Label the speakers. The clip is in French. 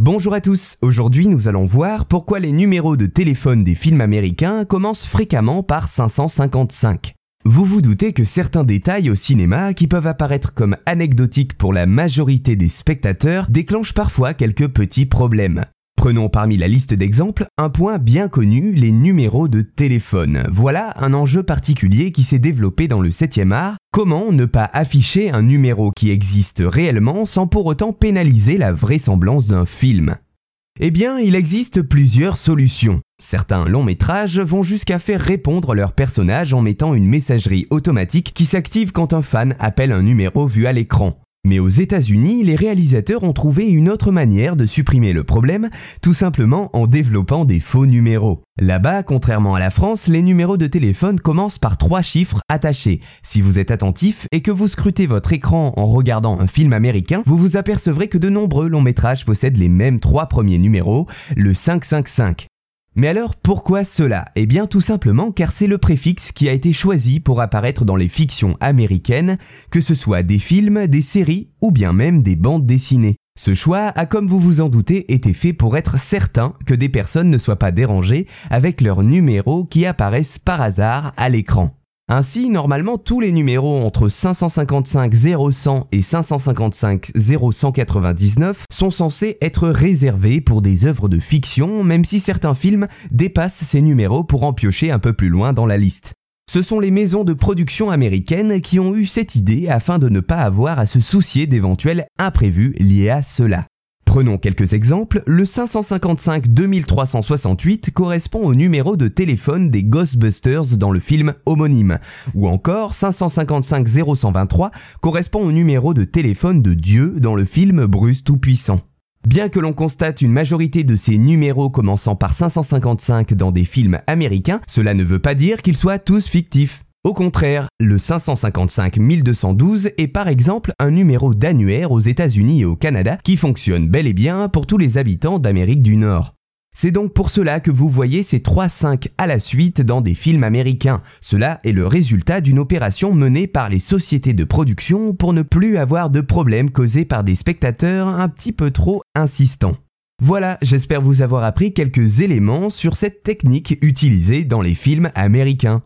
Speaker 1: Bonjour à tous, aujourd'hui nous allons voir pourquoi les numéros de téléphone des films américains commencent fréquemment par 555. Vous vous doutez que certains détails au cinéma qui peuvent apparaître comme anecdotiques pour la majorité des spectateurs déclenchent parfois quelques petits problèmes. Prenons parmi la liste d'exemples un point bien connu, les numéros de téléphone. Voilà un enjeu particulier qui s'est développé dans le 7e art. Comment ne pas afficher un numéro qui existe réellement sans pour autant pénaliser la vraisemblance d'un film? Eh bien, il existe plusieurs solutions. Certains longs métrages vont jusqu'à faire répondre leur personnage en mettant une messagerie automatique qui s'active quand un fan appelle un numéro vu à l'écran. Mais aux États-Unis, les réalisateurs ont trouvé une autre manière de supprimer le problème, tout simplement en développant des faux numéros. Là-bas, contrairement à la France, les numéros de téléphone commencent par trois chiffres attachés. Si vous êtes attentif et que vous scrutez votre écran en regardant un film américain, vous vous apercevrez que de nombreux longs métrages possèdent les mêmes trois premiers numéros, le 555. Mais alors pourquoi cela? Eh bien tout simplement car c'est le préfixe qui a été choisi pour apparaître dans les fictions américaines, que ce soit des films, des séries ou bien même des bandes dessinées. Ce choix a, comme vous vous en doutez, été fait pour être certain que des personnes ne soient pas dérangées avec leurs numéros qui apparaissent par hasard à l'écran. Ainsi, normalement, tous les numéros entre 555 0100 et 555 0199 sont censés être réservés pour des œuvres de fiction, même si certains films dépassent ces numéros pour en piocher un peu plus loin dans la liste. Ce sont les maisons de production américaines qui ont eu cette idée afin de ne pas avoir à se soucier d'éventuels imprévus liés à cela. Prenons quelques exemples. Le 555 2368 correspond au numéro de téléphone des Ghostbusters dans le film homonyme. Ou encore 555 0123 correspond au numéro de téléphone de Dieu dans le film Bruce Tout-Puissant. Bien que l'on constate une majorité de ces numéros commençant par 555 dans des films américains, cela ne veut pas dire qu'ils soient tous fictifs. Au contraire, le 555-1212 est par exemple un numéro d'annuaire aux États-Unis et au Canada qui fonctionne bel et bien pour tous les habitants d'Amérique du Nord. C'est donc pour cela que vous voyez ces 3 5 à la suite dans des films américains. Cela est le résultat d'une opération menée par les sociétés de production pour ne plus avoir de problèmes causés par des spectateurs un petit peu trop insistants. Voilà, j'espère vous avoir appris quelques éléments sur cette technique utilisée dans les films américains.